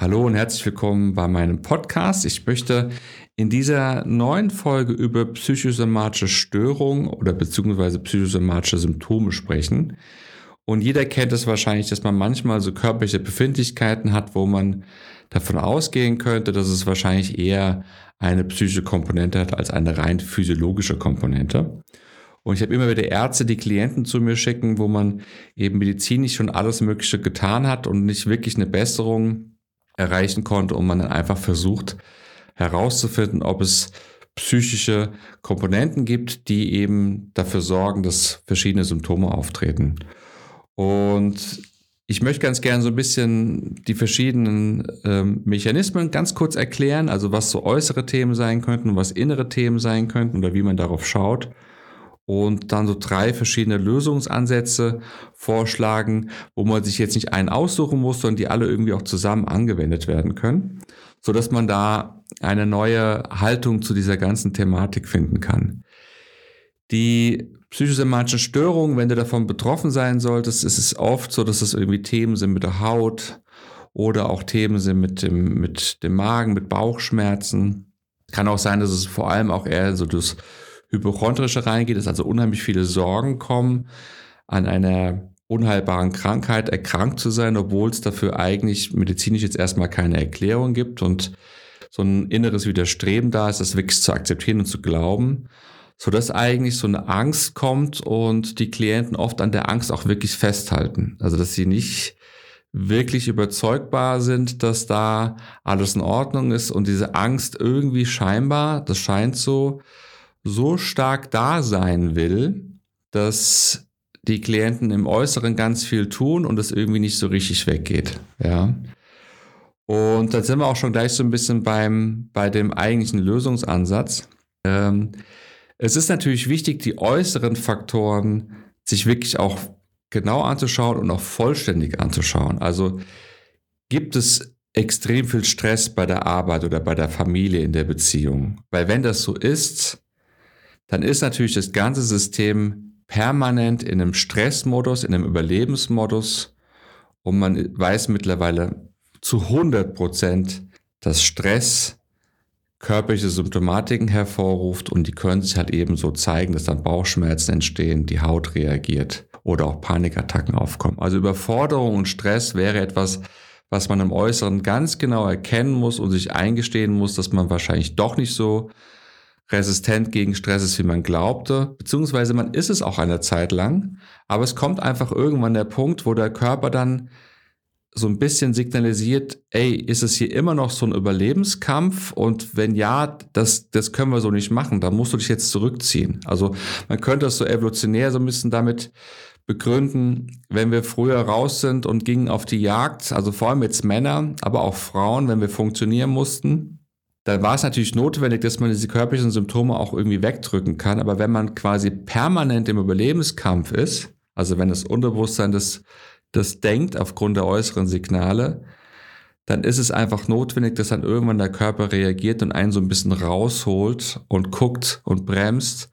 Hallo und herzlich willkommen bei meinem Podcast. Ich möchte in dieser neuen Folge über psychosomatische Störungen oder beziehungsweise psychosomatische Symptome sprechen. Und jeder kennt es wahrscheinlich, dass man manchmal so körperliche Befindlichkeiten hat, wo man davon ausgehen könnte, dass es wahrscheinlich eher eine psychische Komponente hat als eine rein physiologische Komponente. Und ich habe immer wieder Ärzte, die Klienten zu mir schicken, wo man eben medizinisch schon alles Mögliche getan hat und nicht wirklich eine Besserung erreichen konnte und man dann einfach versucht herauszufinden, ob es psychische Komponenten gibt, die eben dafür sorgen, dass verschiedene Symptome auftreten. Und ich möchte ganz gerne so ein bisschen die verschiedenen ähm, Mechanismen ganz kurz erklären, also was so äußere Themen sein könnten, was innere Themen sein könnten oder wie man darauf schaut und dann so drei verschiedene Lösungsansätze vorschlagen, wo man sich jetzt nicht einen aussuchen muss, sondern die alle irgendwie auch zusammen angewendet werden können, so dass man da eine neue Haltung zu dieser ganzen Thematik finden kann. Die psychosomatischen Störungen, wenn du davon betroffen sein solltest, ist es oft so, dass es irgendwie Themen sind mit der Haut oder auch Themen sind mit dem, mit dem Magen, mit Bauchschmerzen. Kann auch sein, dass es vor allem auch eher so das Hypochondrische reingeht, dass also unheimlich viele Sorgen kommen, an einer unheilbaren Krankheit erkrankt zu sein, obwohl es dafür eigentlich medizinisch jetzt erstmal keine Erklärung gibt und so ein inneres Widerstreben da ist, das wirklich zu akzeptieren und zu glauben, so dass eigentlich so eine Angst kommt und die Klienten oft an der Angst auch wirklich festhalten. Also dass sie nicht wirklich überzeugbar sind, dass da alles in Ordnung ist und diese Angst irgendwie scheinbar, das scheint so, so stark da sein will, dass die Klienten im Äußeren ganz viel tun und es irgendwie nicht so richtig weggeht. Ja. Und dann sind wir auch schon gleich so ein bisschen beim, bei dem eigentlichen Lösungsansatz. Ähm, es ist natürlich wichtig, die äußeren Faktoren sich wirklich auch genau anzuschauen und auch vollständig anzuschauen. Also gibt es extrem viel Stress bei der Arbeit oder bei der Familie in der Beziehung? Weil wenn das so ist, dann ist natürlich das ganze System permanent in einem Stressmodus, in einem Überlebensmodus und man weiß mittlerweile zu 100 Prozent, dass Stress körperliche Symptomatiken hervorruft und die können sich halt eben so zeigen, dass dann Bauchschmerzen entstehen, die Haut reagiert oder auch Panikattacken aufkommen. Also Überforderung und Stress wäre etwas, was man im Äußeren ganz genau erkennen muss und sich eingestehen muss, dass man wahrscheinlich doch nicht so resistent gegen Stress ist, wie man glaubte, beziehungsweise man ist es auch eine Zeit lang, aber es kommt einfach irgendwann der Punkt, wo der Körper dann so ein bisschen signalisiert, ey, ist es hier immer noch so ein Überlebenskampf? Und wenn ja, das, das können wir so nicht machen, da musst du dich jetzt zurückziehen. Also man könnte das so evolutionär so ein bisschen damit begründen, wenn wir früher raus sind und gingen auf die Jagd, also vor allem jetzt Männer, aber auch Frauen, wenn wir funktionieren mussten, dann war es natürlich notwendig, dass man diese körperlichen Symptome auch irgendwie wegdrücken kann. Aber wenn man quasi permanent im Überlebenskampf ist, also wenn das Unterbewusstsein das, das denkt aufgrund der äußeren Signale, dann ist es einfach notwendig, dass dann irgendwann der Körper reagiert und einen so ein bisschen rausholt und guckt und bremst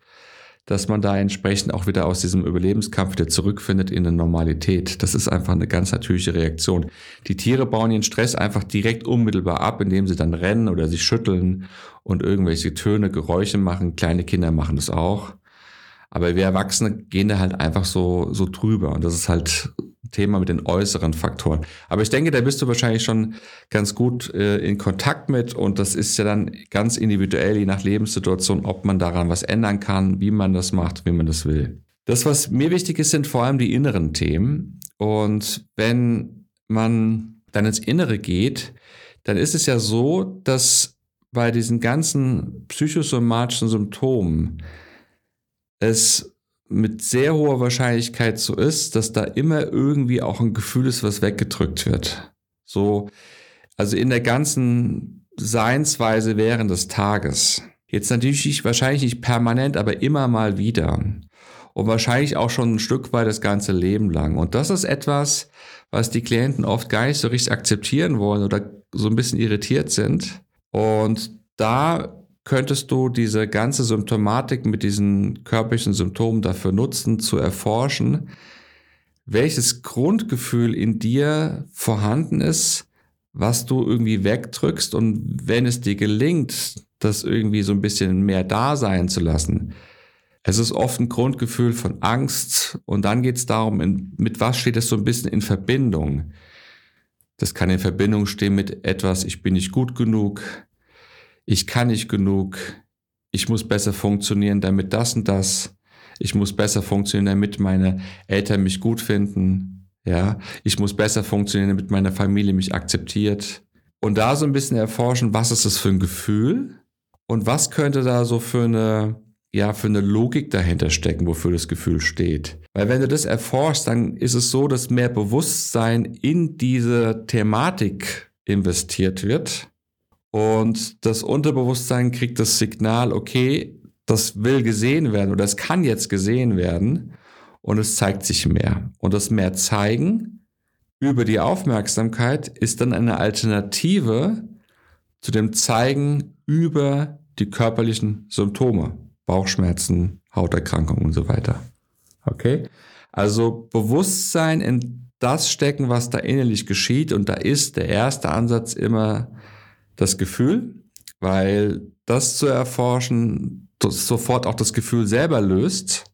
dass man da entsprechend auch wieder aus diesem Überlebenskampf wieder zurückfindet in eine Normalität. Das ist einfach eine ganz natürliche Reaktion. Die Tiere bauen ihren Stress einfach direkt unmittelbar ab, indem sie dann rennen oder sich schütteln und irgendwelche Töne, Geräusche machen. Kleine Kinder machen das auch. Aber wir Erwachsene gehen da halt einfach so, so drüber. Und das ist halt Thema mit den äußeren Faktoren. Aber ich denke, da bist du wahrscheinlich schon ganz gut äh, in Kontakt mit und das ist ja dann ganz individuell, je nach Lebenssituation, ob man daran was ändern kann, wie man das macht, wie man das will. Das, was mir wichtig ist, sind vor allem die inneren Themen. Und wenn man dann ins Innere geht, dann ist es ja so, dass bei diesen ganzen psychosomatischen Symptomen es mit sehr hoher Wahrscheinlichkeit so ist, dass da immer irgendwie auch ein Gefühl ist, was weggedrückt wird. So, also in der ganzen Seinsweise während des Tages. Jetzt natürlich nicht, wahrscheinlich nicht permanent, aber immer mal wieder. Und wahrscheinlich auch schon ein Stück weit das ganze Leben lang. Und das ist etwas, was die Klienten oft gar nicht so richtig akzeptieren wollen oder so ein bisschen irritiert sind. Und da könntest du diese ganze Symptomatik mit diesen körperlichen Symptomen dafür nutzen, zu erforschen, welches Grundgefühl in dir vorhanden ist, was du irgendwie wegdrückst und wenn es dir gelingt, das irgendwie so ein bisschen mehr da sein zu lassen, es ist oft ein Grundgefühl von Angst und dann geht es darum, in, mit was steht es so ein bisschen in Verbindung. Das kann in Verbindung stehen mit etwas, ich bin nicht gut genug, ich kann nicht genug, ich muss besser funktionieren, damit das und das, ich muss besser funktionieren, damit meine Eltern mich gut finden, ja, ich muss besser funktionieren, damit meine Familie mich akzeptiert. Und da so ein bisschen erforschen, was ist das für ein Gefühl? Und was könnte da so für eine, ja, für eine Logik dahinter stecken, wofür das Gefühl steht. Weil wenn du das erforschst, dann ist es so, dass mehr Bewusstsein in diese Thematik investiert wird und das Unterbewusstsein kriegt das Signal, okay, das will gesehen werden oder es kann jetzt gesehen werden und es zeigt sich mehr. Und das mehr zeigen über die Aufmerksamkeit ist dann eine Alternative zu dem Zeigen über die körperlichen Symptome, Bauchschmerzen, Hauterkrankungen und so weiter. Okay? Also Bewusstsein in das stecken, was da innerlich geschieht und da ist der erste Ansatz immer das Gefühl, weil das zu erforschen das sofort auch das Gefühl selber löst.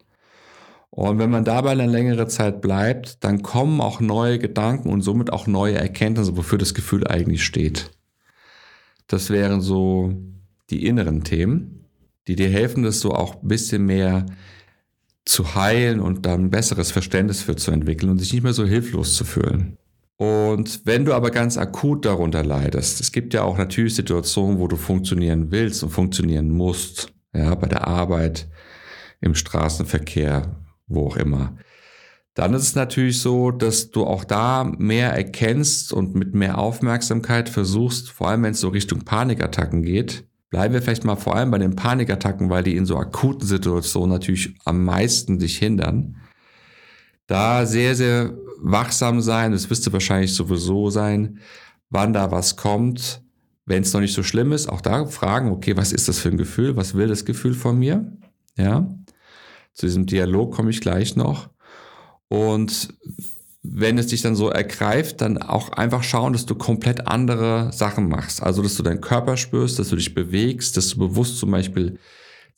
Und wenn man dabei eine längere Zeit bleibt, dann kommen auch neue Gedanken und somit auch neue Erkenntnisse, wofür das Gefühl eigentlich steht. Das wären so die inneren Themen, die dir helfen, das so auch ein bisschen mehr zu heilen und dann ein besseres Verständnis für zu entwickeln und sich nicht mehr so hilflos zu fühlen. Und wenn du aber ganz akut darunter leidest, es gibt ja auch natürlich Situationen, wo du funktionieren willst und funktionieren musst, ja, bei der Arbeit, im Straßenverkehr, wo auch immer, dann ist es natürlich so, dass du auch da mehr erkennst und mit mehr Aufmerksamkeit versuchst, vor allem wenn es so Richtung Panikattacken geht, bleiben wir vielleicht mal vor allem bei den Panikattacken, weil die in so akuten Situationen natürlich am meisten dich hindern, da sehr, sehr wachsam sein, das wirst du wahrscheinlich sowieso sein, wann da was kommt. Wenn es noch nicht so schlimm ist, auch da fragen, okay, was ist das für ein Gefühl? Was will das Gefühl von mir? Ja. Zu diesem Dialog komme ich gleich noch. Und wenn es dich dann so ergreift, dann auch einfach schauen, dass du komplett andere Sachen machst. Also, dass du deinen Körper spürst, dass du dich bewegst, dass du bewusst zum Beispiel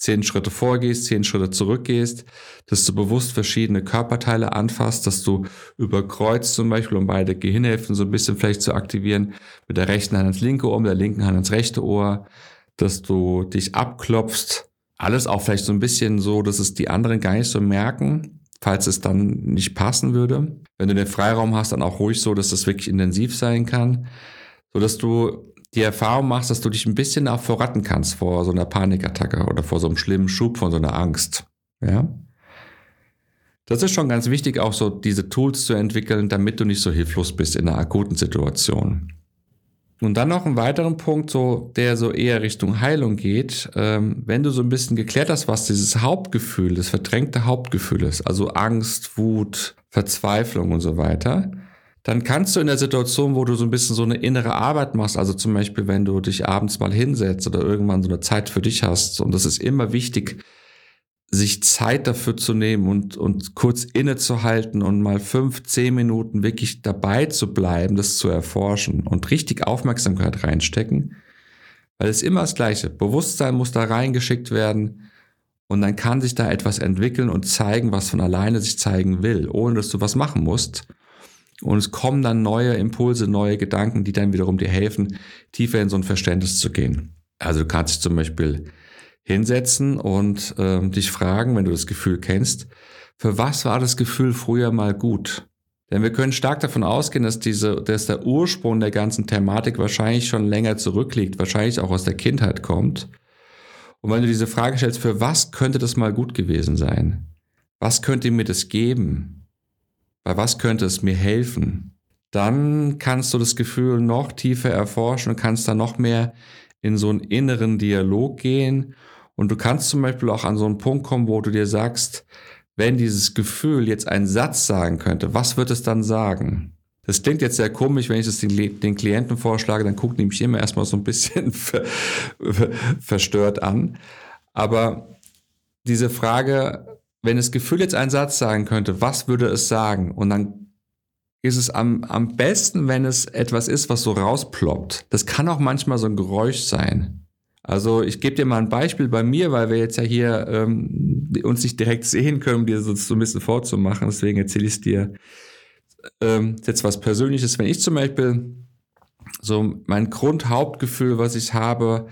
zehn Schritte vorgehst, zehn Schritte zurückgehst, dass du bewusst verschiedene Körperteile anfasst, dass du überkreuzt zum Beispiel, um beide Gehirnhälften so ein bisschen vielleicht zu aktivieren, mit der rechten Hand ans linke Ohr, mit der linken Hand ans rechte Ohr, dass du dich abklopfst. Alles auch vielleicht so ein bisschen so, dass es die anderen gar nicht so merken, falls es dann nicht passen würde. Wenn du den Freiraum hast, dann auch ruhig so, dass das wirklich intensiv sein kann, so dass du die Erfahrung machst, dass du dich ein bisschen auch vorraten kannst vor so einer Panikattacke oder vor so einem schlimmen Schub von so einer Angst. Ja. Das ist schon ganz wichtig, auch so diese Tools zu entwickeln, damit du nicht so hilflos bist in einer akuten Situation. Und dann noch einen weiteren Punkt, so, der so eher Richtung Heilung geht. Ähm, wenn du so ein bisschen geklärt hast, was dieses Hauptgefühl, das verdrängte Hauptgefühl ist, also Angst, Wut, Verzweiflung und so weiter, dann kannst du in der Situation, wo du so ein bisschen so eine innere Arbeit machst, also zum Beispiel, wenn du dich abends mal hinsetzt oder irgendwann so eine Zeit für dich hast, und das ist immer wichtig, sich Zeit dafür zu nehmen und, und kurz innezuhalten und mal fünf, zehn Minuten wirklich dabei zu bleiben, das zu erforschen und richtig Aufmerksamkeit reinstecken, weil es immer das Gleiche. Bewusstsein muss da reingeschickt werden und dann kann sich da etwas entwickeln und zeigen, was von alleine sich zeigen will, ohne dass du was machen musst. Und es kommen dann neue Impulse, neue Gedanken, die dann wiederum dir helfen, tiefer in so ein Verständnis zu gehen. Also du kannst dich zum Beispiel hinsetzen und ähm, dich fragen, wenn du das Gefühl kennst, für was war das Gefühl früher mal gut? Denn wir können stark davon ausgehen, dass diese, dass der Ursprung der ganzen Thematik wahrscheinlich schon länger zurückliegt, wahrscheinlich auch aus der Kindheit kommt. Und wenn du diese Frage stellst, für was könnte das mal gut gewesen sein? Was könnte mir das geben? Bei was könnte es mir helfen, dann kannst du das Gefühl noch tiefer erforschen und kannst da noch mehr in so einen inneren Dialog gehen. Und du kannst zum Beispiel auch an so einen Punkt kommen, wo du dir sagst, wenn dieses Gefühl jetzt einen Satz sagen könnte, was wird es dann sagen? Das klingt jetzt sehr komisch, wenn ich das den, den Klienten vorschlage, dann guckt nämlich immer erstmal so ein bisschen ver, verstört an. Aber diese Frage, wenn das Gefühl jetzt einen Satz sagen könnte, was würde es sagen? Und dann ist es am, am besten, wenn es etwas ist, was so rausploppt. Das kann auch manchmal so ein Geräusch sein. Also ich gebe dir mal ein Beispiel bei mir, weil wir jetzt ja hier ähm, uns nicht direkt sehen können, um dir so, ein bisschen vorzumachen. Deswegen erzähle ich es dir ähm, jetzt was Persönliches. Wenn ich zum Beispiel so mein Grundhauptgefühl, was ich habe,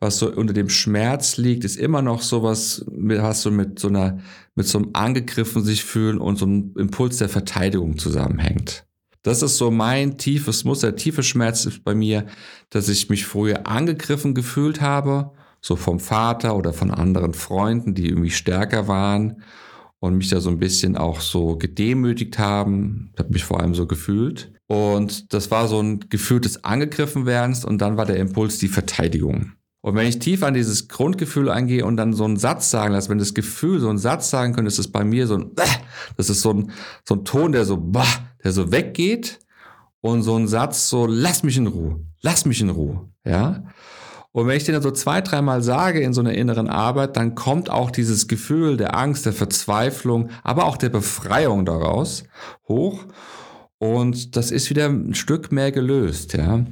was so unter dem Schmerz liegt, ist immer noch sowas, was so mit so einer, mit so einem angegriffen sich fühlen und so einem Impuls der Verteidigung zusammenhängt. Das ist so mein tiefes Muster. Tiefe Schmerz ist bei mir, dass ich mich früher angegriffen gefühlt habe, so vom Vater oder von anderen Freunden, die irgendwie stärker waren und mich da so ein bisschen auch so gedemütigt haben. Ich habe mich vor allem so gefühlt. Und das war so ein Gefühl des Angegriffenwerdens und dann war der Impuls die Verteidigung. Und wenn ich tief an dieses Grundgefühl eingehe und dann so einen Satz sagen lasse, wenn das Gefühl so einen Satz sagen könnte, ist es bei mir so ein, das ist so ein, so ein Ton, der so, der so weggeht und so ein Satz so, lass mich in Ruhe, lass mich in Ruhe, ja. Und wenn ich den dann so zwei, dreimal sage in so einer inneren Arbeit, dann kommt auch dieses Gefühl der Angst, der Verzweiflung, aber auch der Befreiung daraus hoch. Und das ist wieder ein Stück mehr gelöst, ja.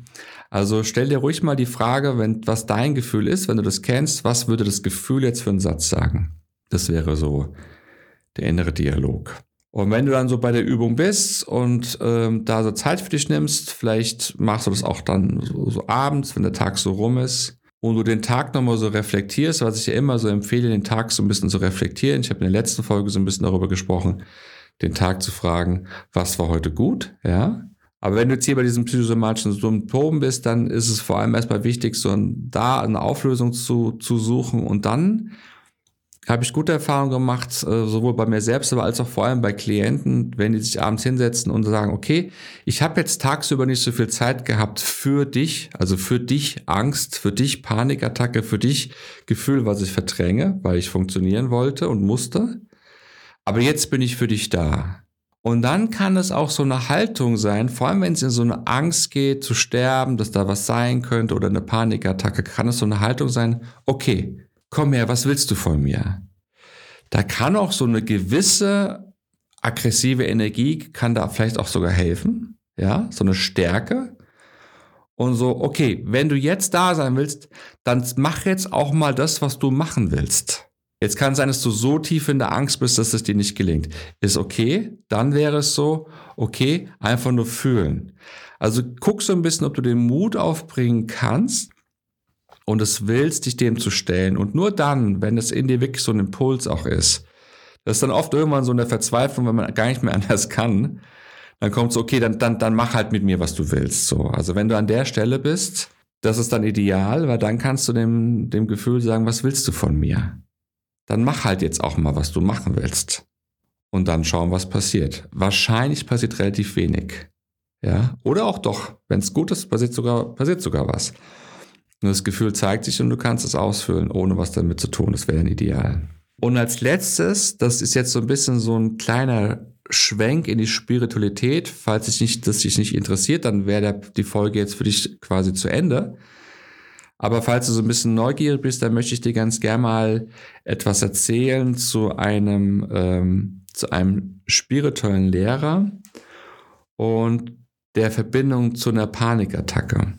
Also stell dir ruhig mal die Frage, wenn, was dein Gefühl ist, wenn du das kennst, was würde das Gefühl jetzt für einen Satz sagen? Das wäre so der innere Dialog. Und wenn du dann so bei der Übung bist und ähm, da so Zeit für dich nimmst, vielleicht machst du das auch dann so, so abends, wenn der Tag so rum ist, und du den Tag nochmal so reflektierst, was ich ja immer so empfehle, den Tag so ein bisschen zu reflektieren. Ich habe in der letzten Folge so ein bisschen darüber gesprochen, den Tag zu fragen, was war heute gut, ja, aber wenn du jetzt hier bei diesen psychosomatischen Symptomen bist, dann ist es vor allem erstmal wichtig, so ein, da eine Auflösung zu, zu suchen. Und dann habe ich gute Erfahrungen gemacht, äh, sowohl bei mir selbst, aber als auch vor allem bei Klienten, wenn die sich abends hinsetzen und sagen, okay, ich habe jetzt tagsüber nicht so viel Zeit gehabt für dich, also für dich Angst, für dich Panikattacke, für dich Gefühl, was ich verdränge, weil ich funktionieren wollte und musste. Aber jetzt bin ich für dich da. Und dann kann es auch so eine Haltung sein, vor allem wenn es in so eine Angst geht, zu sterben, dass da was sein könnte oder eine Panikattacke, kann es so eine Haltung sein, okay, komm her, was willst du von mir? Da kann auch so eine gewisse aggressive Energie, kann da vielleicht auch sogar helfen, ja, so eine Stärke. Und so, okay, wenn du jetzt da sein willst, dann mach jetzt auch mal das, was du machen willst. Jetzt kann es sein, dass du so tief in der Angst bist, dass es dir nicht gelingt. Ist okay, dann wäre es so, okay, einfach nur fühlen. Also guck so ein bisschen, ob du den Mut aufbringen kannst und es willst, dich dem zu stellen. Und nur dann, wenn es in dir wirklich so ein Impuls auch ist, das ist dann oft irgendwann so eine Verzweiflung, wenn man gar nicht mehr anders kann, dann kommt so, okay, dann, dann, dann mach halt mit mir, was du willst. So. Also wenn du an der Stelle bist, das ist dann ideal, weil dann kannst du dem, dem Gefühl sagen, was willst du von mir? Dann mach halt jetzt auch mal, was du machen willst. Und dann schauen, was passiert. Wahrscheinlich passiert relativ wenig. Ja, oder auch doch. Wenn es gut ist, passiert sogar, passiert sogar was. Nur das Gefühl zeigt sich und du kannst es ausfüllen, ohne was damit zu tun. Das wäre ein Ideal. Und als letztes, das ist jetzt so ein bisschen so ein kleiner Schwenk in die Spiritualität. Falls dich nicht, das dich nicht interessiert, dann wäre die Folge jetzt für dich quasi zu Ende. Aber falls du so ein bisschen neugierig bist, dann möchte ich dir ganz gerne mal etwas erzählen zu einem, ähm, zu einem spirituellen Lehrer und der Verbindung zu einer Panikattacke.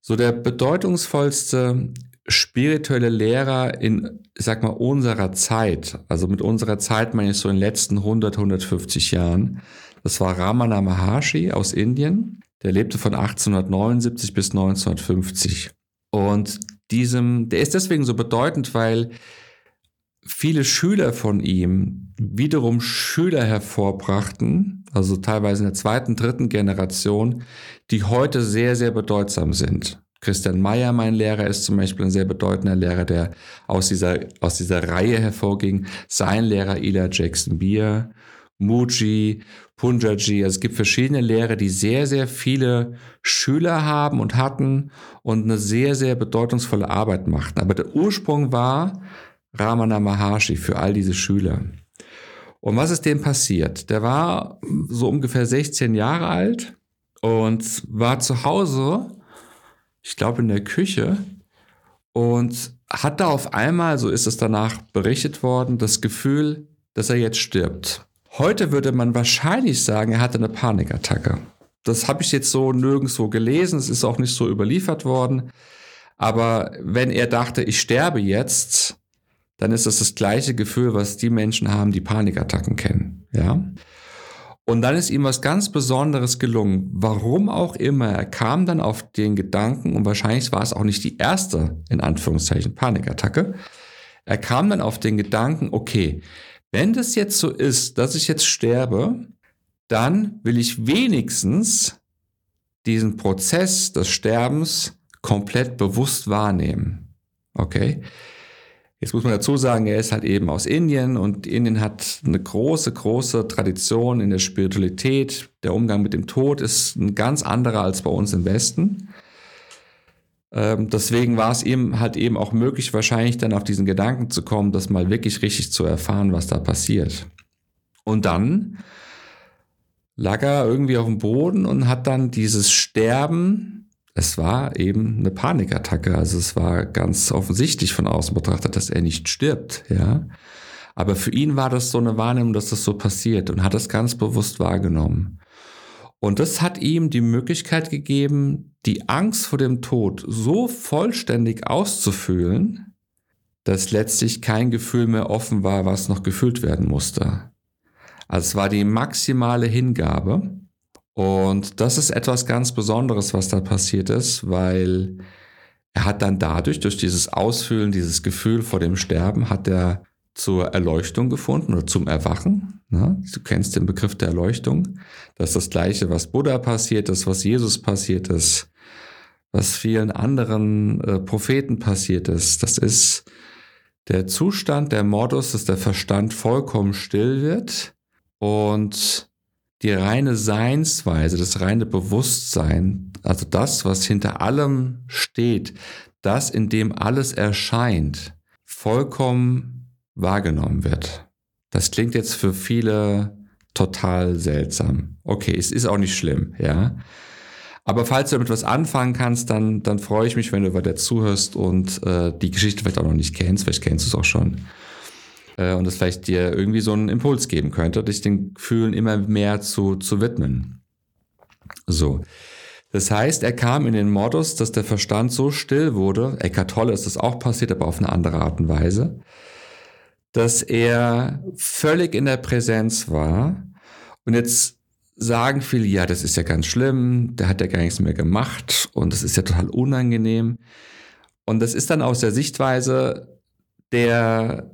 So der bedeutungsvollste spirituelle Lehrer in, ich sag mal, unserer Zeit, also mit unserer Zeit meine ich so in den letzten 100, 150 Jahren, das war Ramana Maharshi aus Indien. Der lebte von 1879 bis 1950. Und diesem, der ist deswegen so bedeutend, weil viele Schüler von ihm wiederum Schüler hervorbrachten, also teilweise in der zweiten, dritten Generation, die heute sehr, sehr bedeutsam sind. Christian Meyer, mein Lehrer, ist zum Beispiel ein sehr bedeutender Lehrer, der aus dieser, aus dieser Reihe hervorging. Sein Lehrer Ila Jackson Beer, Muji, Punjaji. Also es gibt verschiedene Lehrer, die sehr, sehr viele Schüler haben und hatten und eine sehr, sehr bedeutungsvolle Arbeit machten. Aber der Ursprung war Ramana Maharshi für all diese Schüler. Und was ist dem passiert? Der war so ungefähr 16 Jahre alt und war zu Hause, ich glaube in der Küche, und hatte auf einmal, so ist es danach berichtet worden, das Gefühl, dass er jetzt stirbt. Heute würde man wahrscheinlich sagen, er hatte eine Panikattacke. Das habe ich jetzt so nirgendwo gelesen, es ist auch nicht so überliefert worden. Aber wenn er dachte, ich sterbe jetzt, dann ist das das gleiche Gefühl, was die Menschen haben, die Panikattacken kennen. Ja. Und dann ist ihm was ganz Besonderes gelungen. Warum auch immer, er kam dann auf den Gedanken, und wahrscheinlich war es auch nicht die erste, in Anführungszeichen, Panikattacke. Er kam dann auf den Gedanken, okay, wenn das jetzt so ist, dass ich jetzt sterbe, dann will ich wenigstens diesen Prozess des Sterbens komplett bewusst wahrnehmen. Okay? Jetzt muss man dazu sagen, er ist halt eben aus Indien und Indien hat eine große, große Tradition in der Spiritualität. Der Umgang mit dem Tod ist ein ganz anderer als bei uns im Westen. Ähm, deswegen war es ihm halt eben auch möglich, wahrscheinlich dann auf diesen Gedanken zu kommen, das mal wirklich richtig zu erfahren, was da passiert. Und dann lag er irgendwie auf dem Boden und hat dann dieses Sterben es war eben eine Panikattacke. Also es war ganz offensichtlich von außen betrachtet, dass er nicht stirbt, ja. Aber für ihn war das so eine Wahrnehmung, dass das so passiert und hat das ganz bewusst wahrgenommen. Und das hat ihm die Möglichkeit gegeben, die Angst vor dem Tod so vollständig auszufühlen, dass letztlich kein Gefühl mehr offen war, was noch gefühlt werden musste. Also es war die maximale Hingabe. Und das ist etwas ganz Besonderes, was da passiert ist, weil er hat dann dadurch, durch dieses Ausfüllen, dieses Gefühl vor dem Sterben, hat er zur Erleuchtung gefunden oder zum Erwachen. Ne? Du kennst den Begriff der Erleuchtung. Das ist das Gleiche, was Buddha passiert ist, was Jesus passiert ist, was vielen anderen äh, Propheten passiert ist. Das ist der Zustand, der Modus, dass der Verstand vollkommen still wird und die reine Seinsweise, das reine Bewusstsein, also das, was hinter allem steht, das, in dem alles erscheint, vollkommen wahrgenommen wird. Das klingt jetzt für viele total seltsam. Okay, es ist auch nicht schlimm, ja. Aber falls du damit was anfangen kannst, dann, dann freue ich mich, wenn du weiter zuhörst und äh, die Geschichte vielleicht auch noch nicht kennst. Vielleicht kennst du es auch schon äh, und das vielleicht dir irgendwie so einen Impuls geben könnte, dich den Gefühlen immer mehr zu, zu widmen. So. Das heißt, er kam in den Modus, dass der Verstand so still wurde, Eckart Tolle ist das auch passiert, aber auf eine andere Art und Weise, dass er völlig in der Präsenz war. Und jetzt sagen viele, ja, das ist ja ganz schlimm, der hat ja gar nichts mehr gemacht und das ist ja total unangenehm. Und das ist dann aus der Sichtweise der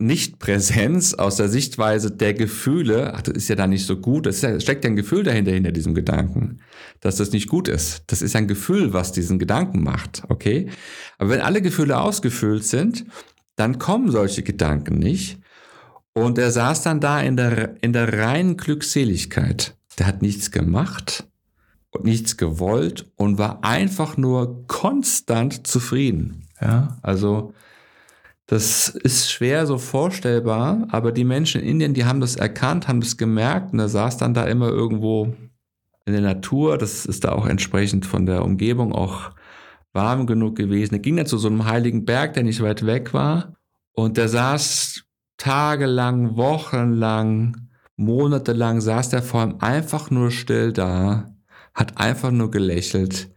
nicht-Präsenz aus der Sichtweise der Gefühle, ach, das ist ja da nicht so gut, es ja, steckt ja ein Gefühl dahinter, hinter diesem Gedanken, dass das nicht gut ist. Das ist ein Gefühl, was diesen Gedanken macht, okay? Aber wenn alle Gefühle ausgefüllt sind, dann kommen solche Gedanken nicht. Und er saß dann da in der, in der reinen Glückseligkeit. Der hat nichts gemacht und nichts gewollt und war einfach nur konstant zufrieden. Ja, also, das ist schwer so vorstellbar, aber die Menschen in Indien, die haben das erkannt, haben das gemerkt und er saß dann da immer irgendwo in der Natur. Das ist da auch entsprechend von der Umgebung auch warm genug gewesen. Er ging dann zu so einem heiligen Berg, der nicht weit weg war und der saß tagelang, wochenlang, monatelang saß der vor ihm einfach nur still da, hat einfach nur gelächelt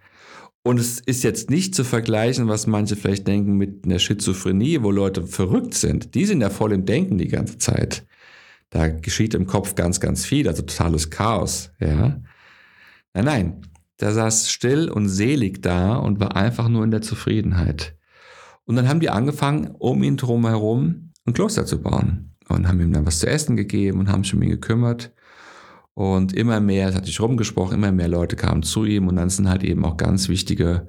und es ist jetzt nicht zu vergleichen, was manche vielleicht denken mit einer Schizophrenie, wo Leute verrückt sind. Die sind ja voll im Denken die ganze Zeit. Da geschieht im Kopf ganz, ganz viel, also totales Chaos, ja. Nein, nein, der saß still und selig da und war einfach nur in der Zufriedenheit. Und dann haben die angefangen, um ihn drum herum ein Kloster zu bauen und haben ihm dann was zu essen gegeben und haben sich um ihn gekümmert. Und immer mehr, es hat sich rumgesprochen, immer mehr Leute kamen zu ihm und dann sind halt eben auch ganz wichtige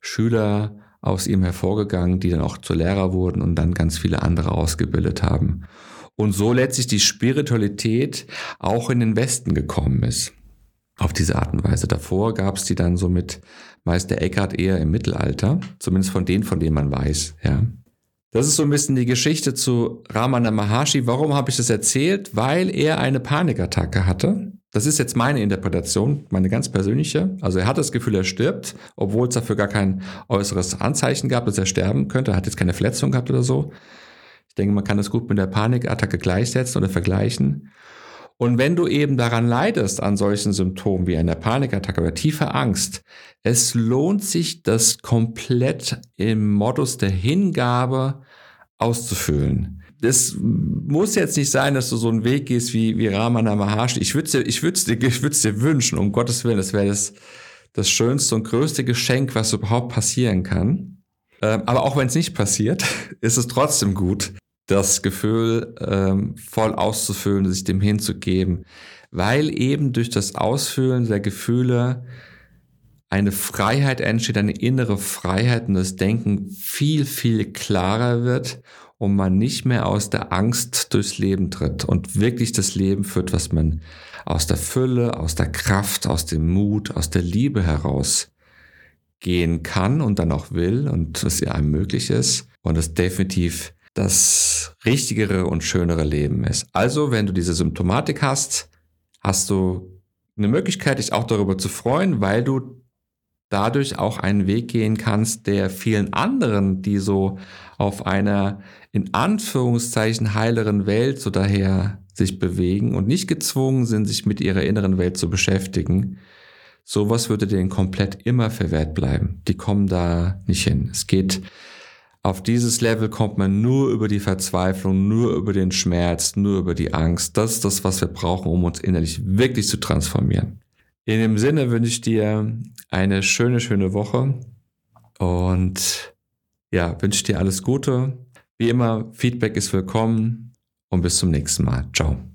Schüler aus ihm hervorgegangen, die dann auch zu Lehrer wurden und dann ganz viele andere ausgebildet haben. Und so letztlich die Spiritualität auch in den Westen gekommen ist. Auf diese Art und Weise. Davor gab es die dann so mit Meister Eckhart eher im Mittelalter, zumindest von denen, von denen man weiß, ja. Das ist so ein bisschen die Geschichte zu Ramana Maharshi. Warum habe ich das erzählt? Weil er eine Panikattacke hatte. Das ist jetzt meine Interpretation, meine ganz persönliche. Also er hat das Gefühl, er stirbt, obwohl es dafür gar kein äußeres Anzeichen gab, dass er sterben könnte. Er hat jetzt keine Verletzung gehabt oder so. Ich denke, man kann das gut mit der Panikattacke gleichsetzen oder vergleichen. Und wenn du eben daran leidest, an solchen Symptomen wie einer Panikattacke oder tiefer Angst, es lohnt sich, das komplett im Modus der Hingabe auszufüllen. Das muss jetzt nicht sein, dass du so einen Weg gehst wie, wie Ramana Maharshi. Ich würde es dir, ich würd's dir, ich würd's dir wünschen, um Gottes Willen. Das wäre das, das schönste und größte Geschenk, was überhaupt passieren kann. Ähm, aber auch wenn es nicht passiert, ist es trotzdem gut, das Gefühl ähm, voll auszufüllen, sich dem hinzugeben, weil eben durch das Ausfüllen der Gefühle eine Freiheit entsteht, eine innere Freiheit und das Denken viel, viel klarer wird und man nicht mehr aus der Angst durchs Leben tritt und wirklich das Leben führt, was man aus der Fülle, aus der Kraft, aus dem Mut, aus der Liebe heraus gehen kann und dann auch will und was ihr einem möglich ist und es definitiv das richtigere und schönere Leben ist. Also, wenn du diese Symptomatik hast, hast du eine Möglichkeit, dich auch darüber zu freuen, weil du dadurch auch einen Weg gehen kannst, der vielen anderen, die so auf einer in Anführungszeichen heileren Welt so daher sich bewegen und nicht gezwungen sind, sich mit ihrer inneren Welt zu beschäftigen, sowas würde denen komplett immer verwehrt bleiben. Die kommen da nicht hin. Es geht auf dieses Level kommt man nur über die Verzweiflung, nur über den Schmerz, nur über die Angst. Das ist das, was wir brauchen, um uns innerlich wirklich zu transformieren. In dem Sinne wünsche ich dir eine schöne, schöne Woche und ja, wünsche dir alles Gute. Wie immer, Feedback ist willkommen und bis zum nächsten Mal. Ciao.